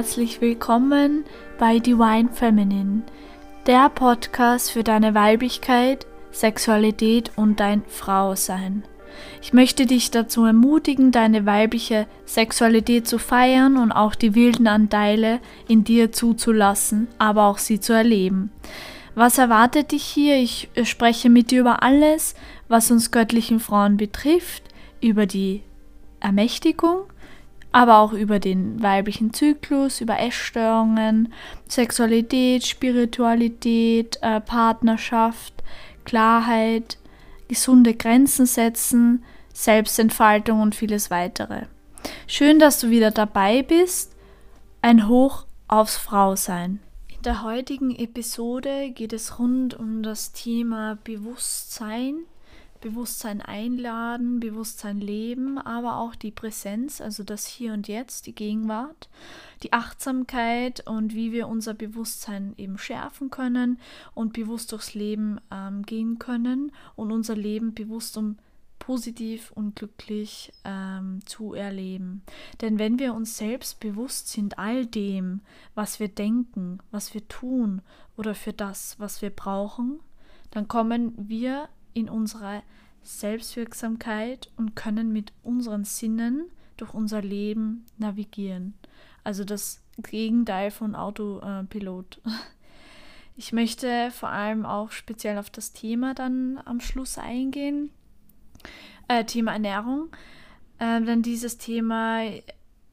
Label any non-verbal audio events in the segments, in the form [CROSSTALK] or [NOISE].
Herzlich willkommen bei Divine Feminine, der Podcast für deine Weiblichkeit, Sexualität und dein Frausein. Ich möchte dich dazu ermutigen, deine weibliche Sexualität zu feiern und auch die wilden Anteile in dir zuzulassen, aber auch sie zu erleben. Was erwartet dich hier? Ich spreche mit dir über alles, was uns göttlichen Frauen betrifft, über die Ermächtigung, aber auch über den weiblichen Zyklus, über Essstörungen, Sexualität, Spiritualität, äh, Partnerschaft, Klarheit, gesunde Grenzen setzen, Selbstentfaltung und vieles weitere. Schön, dass du wieder dabei bist. Ein Hoch aufs Frausein. In der heutigen Episode geht es rund um das Thema Bewusstsein Bewusstsein einladen, Bewusstsein leben, aber auch die Präsenz, also das Hier und Jetzt, die Gegenwart, die Achtsamkeit und wie wir unser Bewusstsein eben schärfen können und bewusst durchs Leben ähm, gehen können und unser Leben bewusst um positiv und glücklich ähm, zu erleben. Denn wenn wir uns selbst bewusst sind, all dem, was wir denken, was wir tun oder für das, was wir brauchen, dann kommen wir in unserer Selbstwirksamkeit und können mit unseren Sinnen durch unser Leben navigieren. Also das Gegenteil von Autopilot. [LAUGHS] Ich möchte vor allem auch speziell auf das Thema dann am Schluss eingehen. Äh, Thema Ernährung. Äh, denn dieses Thema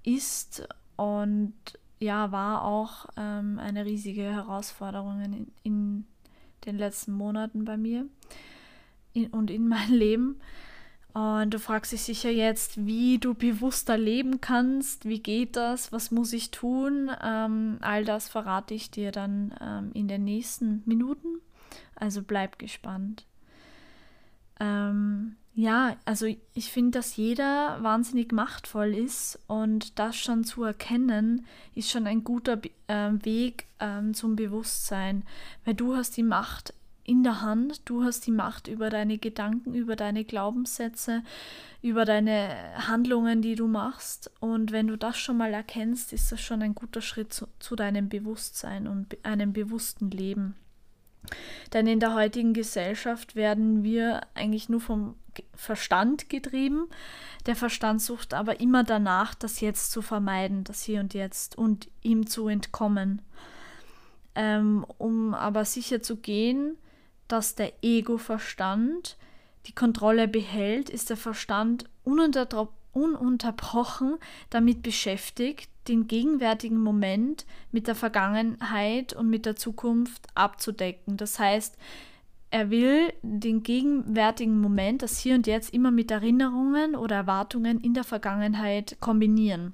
ist und ja, war auch ähm, eine riesige Herausforderung in, in den letzten Monaten bei mir in, und in mein Leben. Und du fragst dich sicher jetzt, wie du bewusster leben kannst, wie geht das, was muss ich tun? Ähm, all das verrate ich dir dann ähm, in den nächsten Minuten. Also bleib gespannt. Ähm, ja, also ich finde, dass jeder wahnsinnig machtvoll ist und das schon zu erkennen, ist schon ein guter äh, Weg ähm, zum Bewusstsein, weil du hast die Macht in der Hand. Du hast die Macht über deine Gedanken, über deine Glaubenssätze, über deine Handlungen, die du machst. Und wenn du das schon mal erkennst, ist das schon ein guter Schritt zu, zu deinem Bewusstsein und einem bewussten Leben. Denn in der heutigen Gesellschaft werden wir eigentlich nur vom Verstand getrieben. Der Verstand sucht aber immer danach, das Jetzt zu vermeiden, das Hier und Jetzt und ihm zu entkommen. Ähm, um aber sicher zu gehen, dass der Ego-Verstand die Kontrolle behält, ist der Verstand ununterbrochen damit beschäftigt, den gegenwärtigen Moment mit der Vergangenheit und mit der Zukunft abzudecken. Das heißt, er will den gegenwärtigen Moment, das Hier und Jetzt, immer mit Erinnerungen oder Erwartungen in der Vergangenheit kombinieren.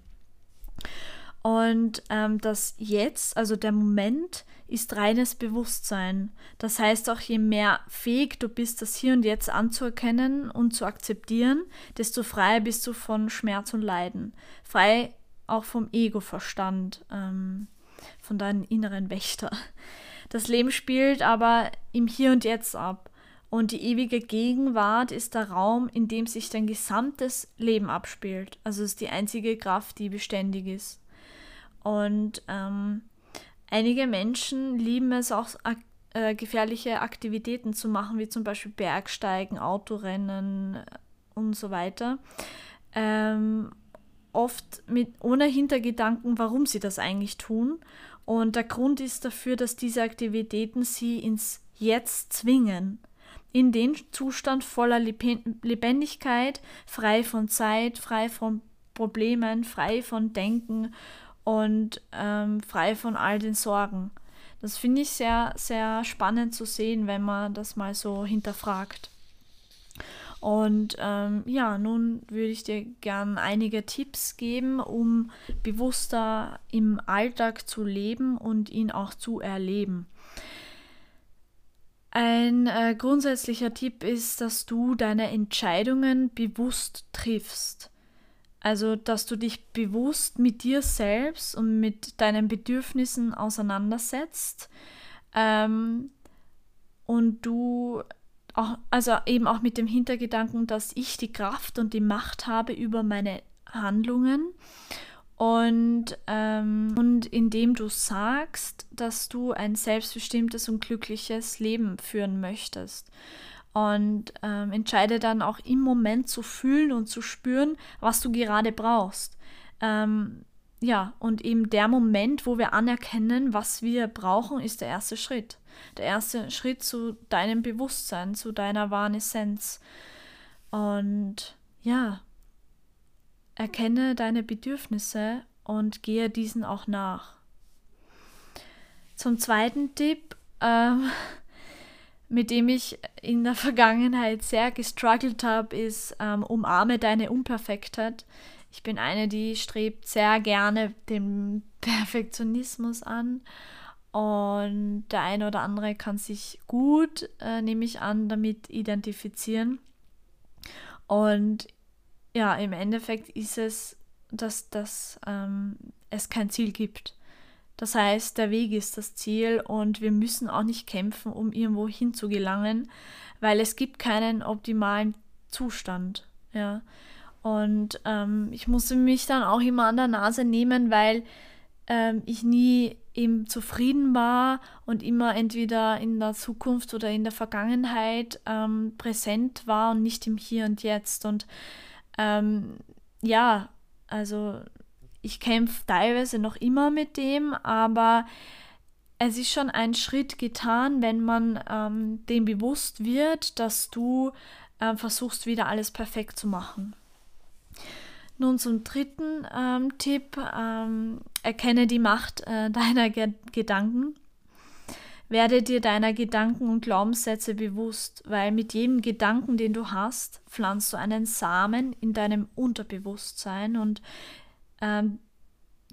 Und ähm, das Jetzt, also der Moment, ist reines Bewusstsein. Das heißt auch, je mehr fähig du bist, das Hier und Jetzt anzuerkennen und zu akzeptieren, desto freier bist du von Schmerz und Leiden. Frei auch vom Ego-Verstand, ähm, von deinen inneren Wächter. Das Leben spielt aber im Hier und Jetzt ab. Und die ewige Gegenwart ist der Raum, in dem sich dein gesamtes Leben abspielt. Also ist die einzige Kraft, die beständig ist. Und ähm, einige Menschen lieben es auch, äh, gefährliche Aktivitäten zu machen, wie zum Beispiel Bergsteigen, Autorennen äh, und so weiter. Ähm, oft mit, ohne Hintergedanken, warum sie das eigentlich tun. Und der Grund ist dafür, dass diese Aktivitäten sie ins Jetzt zwingen. In den Zustand voller Lebendigkeit, frei von Zeit, frei von Problemen, frei von Denken und ähm, frei von all den Sorgen. Das finde ich sehr, sehr spannend zu sehen, wenn man das mal so hinterfragt. Und ähm, ja, nun würde ich dir gern einige Tipps geben, um bewusster im Alltag zu leben und ihn auch zu erleben. Ein äh, grundsätzlicher Tipp ist, dass du deine Entscheidungen bewusst triffst. Also, dass du dich bewusst mit dir selbst und mit deinen Bedürfnissen auseinandersetzt ähm, und du auch, also eben auch mit dem Hintergedanken, dass ich die Kraft und die Macht habe über meine Handlungen Und, ähm, und indem du sagst, dass du ein selbstbestimmtes und glückliches Leben führen möchtest. Und ähm, entscheide dann auch im Moment zu fühlen und zu spüren, was du gerade brauchst. Ähm, ja, und eben der Moment, wo wir anerkennen, was wir brauchen, ist der erste Schritt. Der erste Schritt zu deinem Bewusstsein, zu deiner wahren Essenz. Und ja, erkenne deine Bedürfnisse und gehe diesen auch nach. Zum zweiten Tipp, ähm, mit dem ich in der [LAUGHS] Vergangenheit sehr gestruggelt habe, ist ähm, umarme deine Unperfektheit. Ich bin eine, die strebt sehr gerne den [LAUGHS] Perfektionismus an. Und der eine oder andere kann sich gut, äh, nehme ich an, damit identifizieren. Und ja, im Endeffekt ist es, dass, dass ähm, es kein Ziel gibt. Das heißt, der Weg ist das Ziel und wir müssen auch nicht kämpfen, um irgendwo hinzugelangen, weil es gibt keinen optimalen Zustand. Ja. Und ähm, ich musste mich dann auch immer an der Nase nehmen, weil ähm, ich nie eben zufrieden war und immer entweder in der Zukunft oder in der Vergangenheit ähm, präsent war und nicht im Hier und Jetzt. Und ähm, ja, also ich kämpfe teilweise noch immer mit dem, aber es ist schon ein Schritt getan, wenn man ähm, dem bewusst wird, dass du äh, versuchst, wieder alles perfekt zu machen. Nun zum dritten ähm, Tipp. Ähm, erkenne die Macht äh, [LAUGHS] deiner Ge Gedanken. Werde dir deiner Gedanken und Glaubenssätze bewusst, weil mit jedem Gedanken, den du hast, pflanzt du einen Samen in deinem Unterbewusstsein und ähm,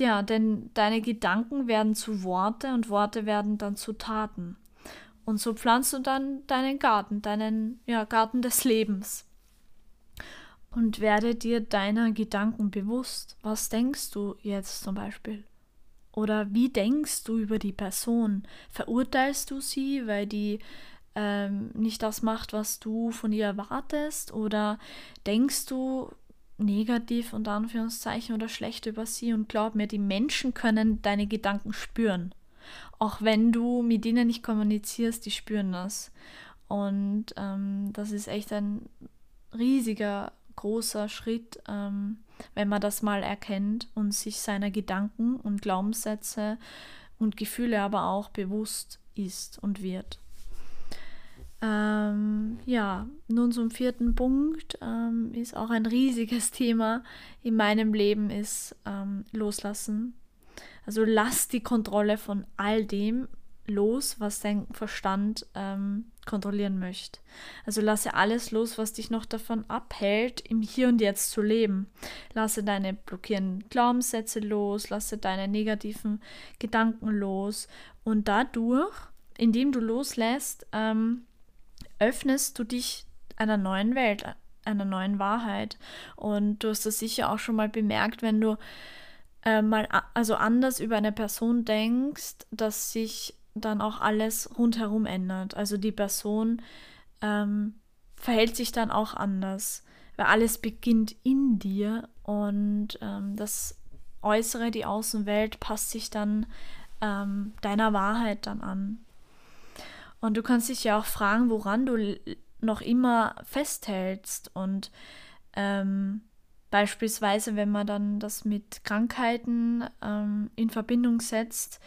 ja, denn deine Gedanken werden zu Worte und Worte werden dann zu Taten. Und so pflanzt du dann deinen Garten, deinen ja, Garten des Lebens und werde dir deiner Gedanken bewusst. Was denkst du jetzt zum Beispiel? Oder wie denkst du über die Person? Verurteilst du sie, weil die ähm, nicht das macht, was du von ihr erwartest? Oder denkst du negativ und Anführungszeichen oder schlecht über sie? Und glaub mir, die Menschen können deine Gedanken spüren. Auch wenn du mit ihnen nicht kommunizierst, die spüren das. Und ähm, das ist echt ein riesiger großer Schritt, ähm, wenn man das mal erkennt und sich seiner Gedanken und Glaubenssätze und Gefühle aber auch bewusst ist und wird. Ähm, ja, nun zum vierten Punkt ähm, ist auch ein riesiges [LAUGHS] Thema in meinem Leben ist ähm, Loslassen. Also lass die Kontrolle von all dem los, was dein Verstand ähm, kontrollieren möchte. Also lasse alles los, was dich noch davon abhält, im Hier und Jetzt zu leben. Lasse deine blockierenden Glaubenssätze los, lasse deine negativen Gedanken los und dadurch, indem du loslässt, ähm, öffnest du dich einer neuen Welt, einer neuen Wahrheit. Und du hast das sicher auch schon mal bemerkt, wenn du äh, mal also anders über eine Person denkst, dass sich dann auch alles rundherum ändert. Also die Person ähm, verhält sich dann auch anders, weil alles beginnt in dir und ähm, das Äußere, die Außenwelt passt sich dann ähm, deiner Wahrheit dann an. Und du kannst dich ja auch fragen, woran du noch immer festhältst und ähm, beispielsweise, wenn man dann das mit Krankheiten ähm, in Verbindung setzt,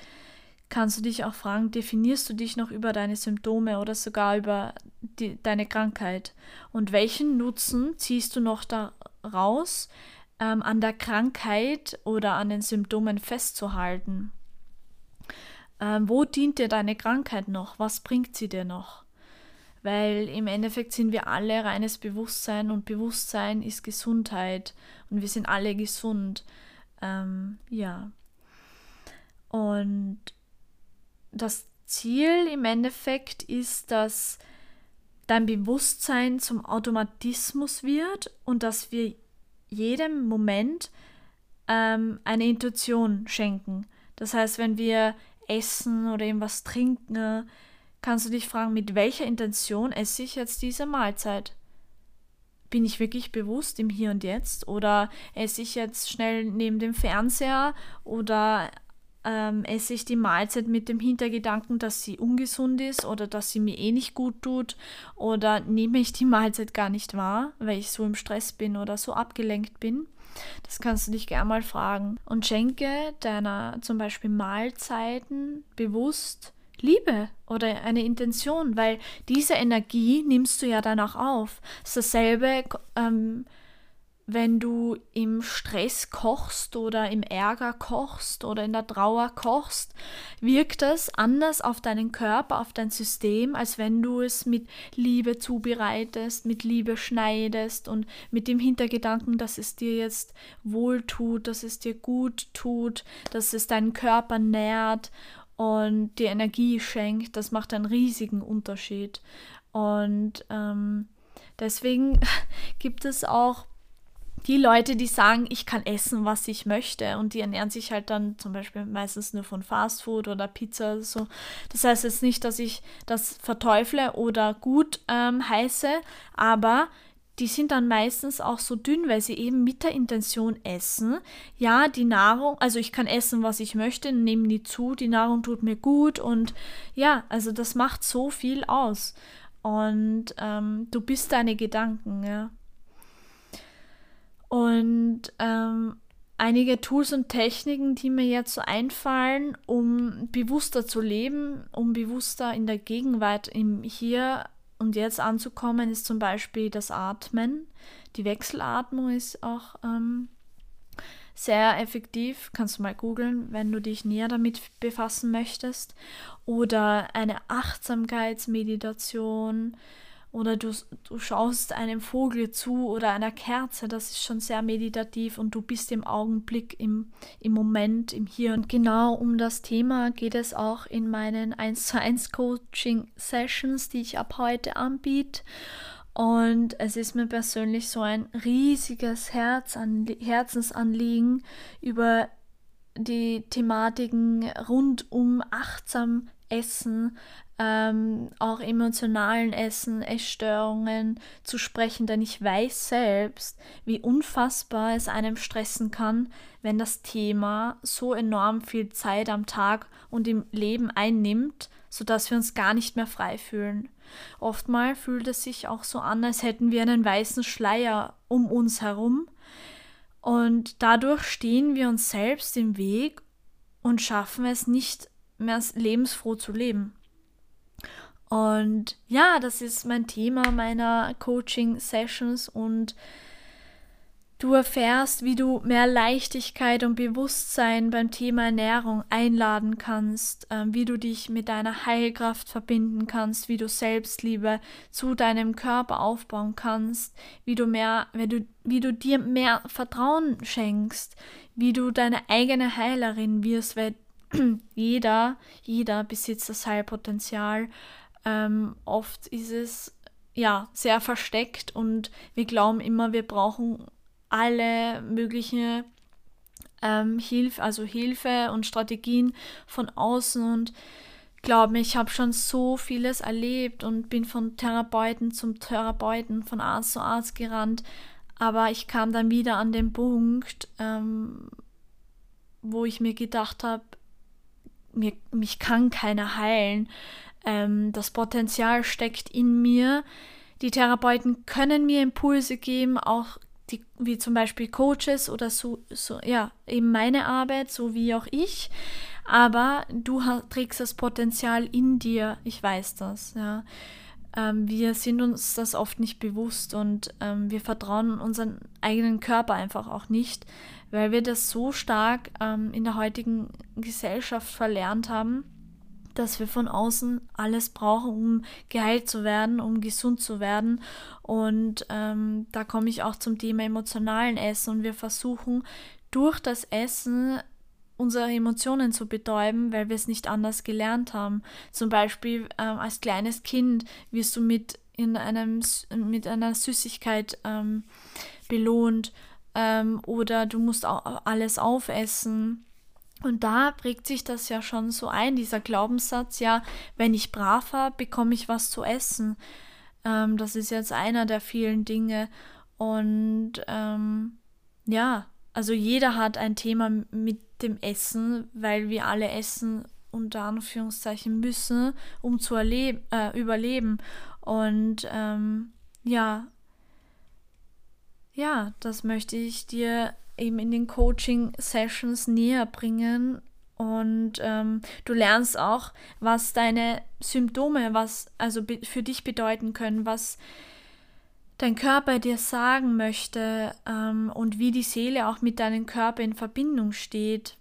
kannst du dich auch fragen, definierst du dich noch über deine Symptome oder sogar über die, deine Krankheit? Und welchen Nutzen ziehst du noch daraus, ähm, an der Krankheit oder an den Symptomen festzuhalten? Ähm, wo dient dir deine Krankheit noch? Was bringt sie dir noch? Weil im Endeffekt sind wir alle reines Bewusstsein und Bewusstsein ist Gesundheit und wir sind alle gesund. Ähm, ja. Und das Ziel im Endeffekt ist, dass dein Bewusstsein zum Automatismus wird und dass wir jedem Moment ähm, eine Intuition schenken. Das heißt, wenn wir essen oder irgendwas trinken, kannst du dich fragen, mit welcher Intention esse ich jetzt diese Mahlzeit? bin ich wirklich bewusst im Hier und Jetzt oder esse ich jetzt schnell neben dem Fernseher oder ähm, esse ich die Mahlzeit mit dem Hintergedanken, dass sie ungesund ist oder dass sie mir eh nicht gut tut oder nehme ich die [LAUGHS] Mahlzeit gar nicht wahr, weil ich so im Stress bin oder so abgelenkt bin. Das kannst du dich gerne mal fragen. Und schenke deiner zum Beispiel Mahlzeiten bewusst Liebe oder eine Intention, weil diese Energie nimmst du ja danach auf. Das ist dasselbe, ähm, wenn du im Stress kochst oder im Ärger kochst oder in der Trauer kochst, wirkt das anders auf deinen Körper, auf dein System, als wenn du es mit Liebe zubereitest, mit Liebe schneidest und mit dem Hintergedanken, dass es dir jetzt wohl tut, dass es dir gut tut, dass es deinen Körper nährt und dir Energie schenkt. Das macht einen riesigen Unterschied. Und ähm, deswegen [LAUGHS] gibt es auch die Leute, die sagen, ich kann essen, was ich möchte und die ernähren sich halt dann zum Beispiel meistens nur von Fastfood oder Pizza oder so. Das heißt jetzt nicht, dass ich das verteufle oder gut ähm, heiße, aber die sind dann meistens auch so dünn, weil sie eben mit der Intention essen. Ja, die Nahrung, also ich kann essen, was ich möchte, nehme die zu, die Nahrung tut mir gut und ja, also das macht so viel aus. Und ähm, du bist deine Gedanken, ja. Und ähm, einige Tools und Techniken, die mir jetzt so einfallen, um bewusster zu leben, um bewusster in der Gegenwart, im Hier und Jetzt anzukommen, ist zum Beispiel das Atmen. Die Wechselatmung ist auch ähm, sehr effektiv. Kannst du mal googeln, wenn du dich näher damit befassen möchtest. Oder eine Achtsamkeitsmeditation oder du, du schaust einem Vogel zu oder einer Kerze, das ist schon sehr meditativ und du bist im Augenblick, im, im Moment, im Hier. Und genau um das Thema geht es auch in meinen 1 zu 1 Coaching Sessions, die ich ab heute anbiete. Und es ist mir persönlich so ein riesiges Herzanlie Herzensanliegen über die Thematiken rund um achtsam Essen, ähm, auch emotionalen Essen, Essstörungen zu sprechen, denn ich weiß selbst, wie unfassbar es einem stressen kann, wenn das Thema so enorm viel Zeit am Tag und im Leben einnimmt, sodass wir uns gar nicht mehr frei fühlen. Oftmal fühlt es sich auch so an, als hätten wir einen weißen Schleier um uns herum und dadurch stehen wir uns selbst im Weg und schaffen es nicht mehr lebensfroh zu leben. Und ja, das ist mein Thema meiner Coaching-Sessions und du erfährst, wie du mehr Leichtigkeit und Bewusstsein beim Thema Ernährung einladen kannst, äh, wie du dich mit deiner Heilkraft verbinden kannst, wie du Selbstliebe zu deinem Körper aufbauen kannst, wie du mehr, wie du, wie du dir mehr Vertrauen schenkst, wie du deine eigene Heilerin wirst, weil [CLEARS THROAT] jeder, jeder besitzt das Heilpotenzial. Ähm, oft ist es ja sehr versteckt und wir glauben immer, wir brauchen alle möglichen ähm, Hilfe, also Hilfe und Strategien von außen und glaub mir, ich habe schon so vieles erlebt und bin von Therapeuten zum Therapeuten, von Arzt zu Arzt gerannt, aber ich kam dann wieder an den Punkt, ähm, wo ich mir gedacht habe, mich kann keiner heilen. Ähm, das Potenzial steckt in mir. Die Therapeuten können mir Impulse geben, auch die, wie zum Beispiel Coaches oder so, so, ja, eben meine Arbeit, so wie auch ich. Aber du trägst das Potenzial in dir, ich weiß das, ja. Ähm, wir sind uns das oft nicht bewusst und ähm, wir vertrauen unseren eigenen Körper einfach auch nicht, weil wir das so stark ähm, in der heutigen Gesellschaft verlernt haben dass wir von außen alles brauchen, um geheilt zu werden, um gesund zu werden. Und ähm, da komme ich auch zum Thema emotionalen Essen. Und wir versuchen durch das Essen unsere Emotionen zu betäuben, weil wir es nicht anders gelernt haben. Zum Beispiel ähm, als kleines Kind wirst du mit in einem mit einer Süßigkeit ähm, belohnt ähm, oder du musst auch alles aufessen und da prägt sich das ja schon so ein, dieser Glaubenssatz, ja, wenn ich brav war, bekomme ich was zu essen. Ähm, das ist jetzt einer der vielen Dinge. Und ähm, ja, also jeder hat ein Thema mit dem Essen, weil wir alle essen unter Anführungszeichen müssen, um zu äh, überleben. Und ähm, ja, ja, das möchte ich dir eben in den Coaching-Sessions näher bringen. Und ähm, du lernst auch, was deine Symptome, was also für dich bedeuten können, was dein Körper dir sagen möchte ähm, und wie die Seele auch mit deinem Körper in Verbindung steht.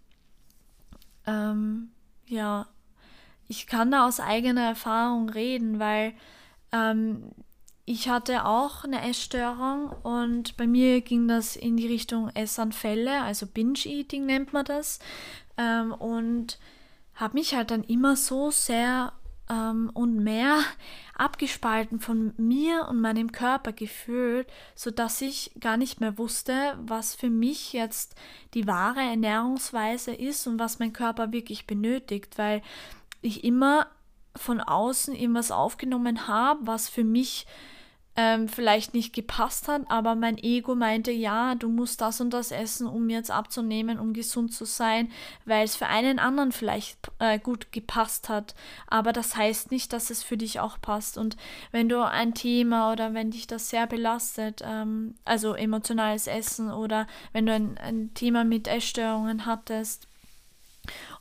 Ähm, ja, ich kann da aus eigener Erfahrung reden, weil ähm, ich hatte auch eine Essstörung und bei mir ging das in die Richtung Essanfälle, also Binge-Eating nennt man das. Ähm, und habe mich halt dann immer so sehr ähm, und mehr [LAUGHS] abgespalten von mir und meinem Körper gefühlt, sodass ich gar nicht mehr wusste, was für mich jetzt die wahre Ernährungsweise ist und was mein Körper wirklich benötigt, weil ich immer von außen irgendwas aufgenommen habe, was für mich ähm, vielleicht nicht gepasst hat, aber mein Ego meinte, ja, du musst das und das essen, um jetzt abzunehmen, um gesund zu sein, weil es für einen anderen vielleicht äh, gut gepasst hat. Aber das heißt nicht, dass es für dich auch passt. Und wenn du ein Thema oder wenn dich das sehr belastet, ähm, also emotionales Essen oder wenn du ein, ein Thema mit Essstörungen hattest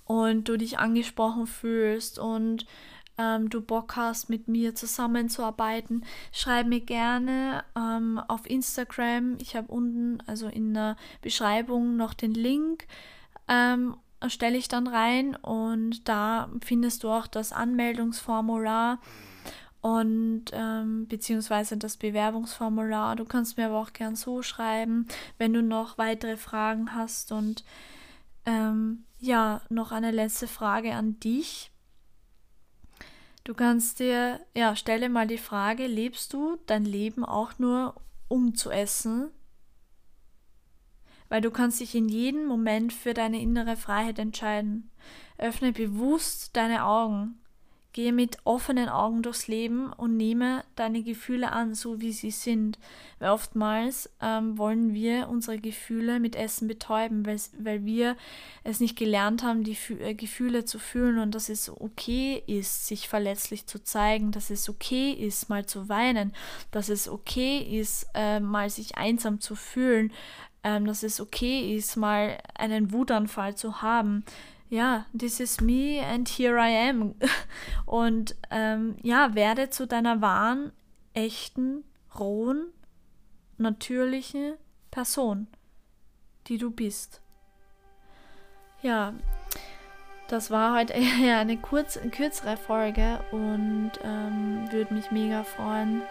und du dich angesprochen fühlst und ähm, du Bock hast, mit mir zusammenzuarbeiten, schreib mir gerne ähm, auf Instagram. Ich habe unten, also in der Beschreibung, noch den Link. Ähm, stelle ich dann rein und da findest du auch das Anmeldungsformular und ähm, beziehungsweise das Bewerbungsformular. Du kannst mir aber auch gern so schreiben, wenn du noch weitere Fragen hast. Und ähm, ja, noch eine letzte Frage an dich. Du kannst dir, ja, stelle mal die Frage, lebst du dein Leben auch nur um zu essen? Weil du kannst dich in jedem Moment für deine innere Freiheit entscheiden. Öffne bewusst deine Augen. Gehe mit offenen Augen durchs Leben und nehme deine Gefühle an, so wie sie sind. Weil oftmals ähm, wollen wir unsere Gefühle mit Essen betäuben, weil, wir es nicht gelernt haben, die Fü äh, Gefühle zu fühlen und dass es okay ist, sich verletzlich zu zeigen, dass es okay ist, mal zu weinen, dass es okay ist, äh, mal sich einsam zu fühlen, äh, dass es okay ist, mal einen Wutanfall zu haben ja, this is me and here I am. [LAUGHS] Und ähm, ja, werde zu deiner wahren, echten, rohen, natürlichen Person, die du bist. Ja, das war heute [LAUGHS] eher eine kurz, kürzere Folge und ähm, würde mich mega freuen,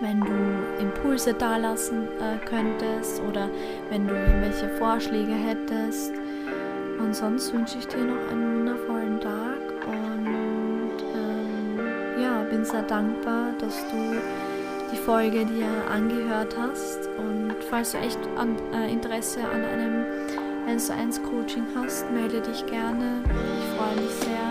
wenn du Impulse dalassen äh, könntest oder wenn du irgendwelche Vorschläge hättest. Und sonst wünsche ich dir noch einen wundervollen Tag und ähm, ja, bin sehr dankbar, dass du die Folge dir angehört hast. Und falls du echt an, äh, Interesse an einem 1 zu 1 Coaching hast, melde dich gerne. Ich freue mich sehr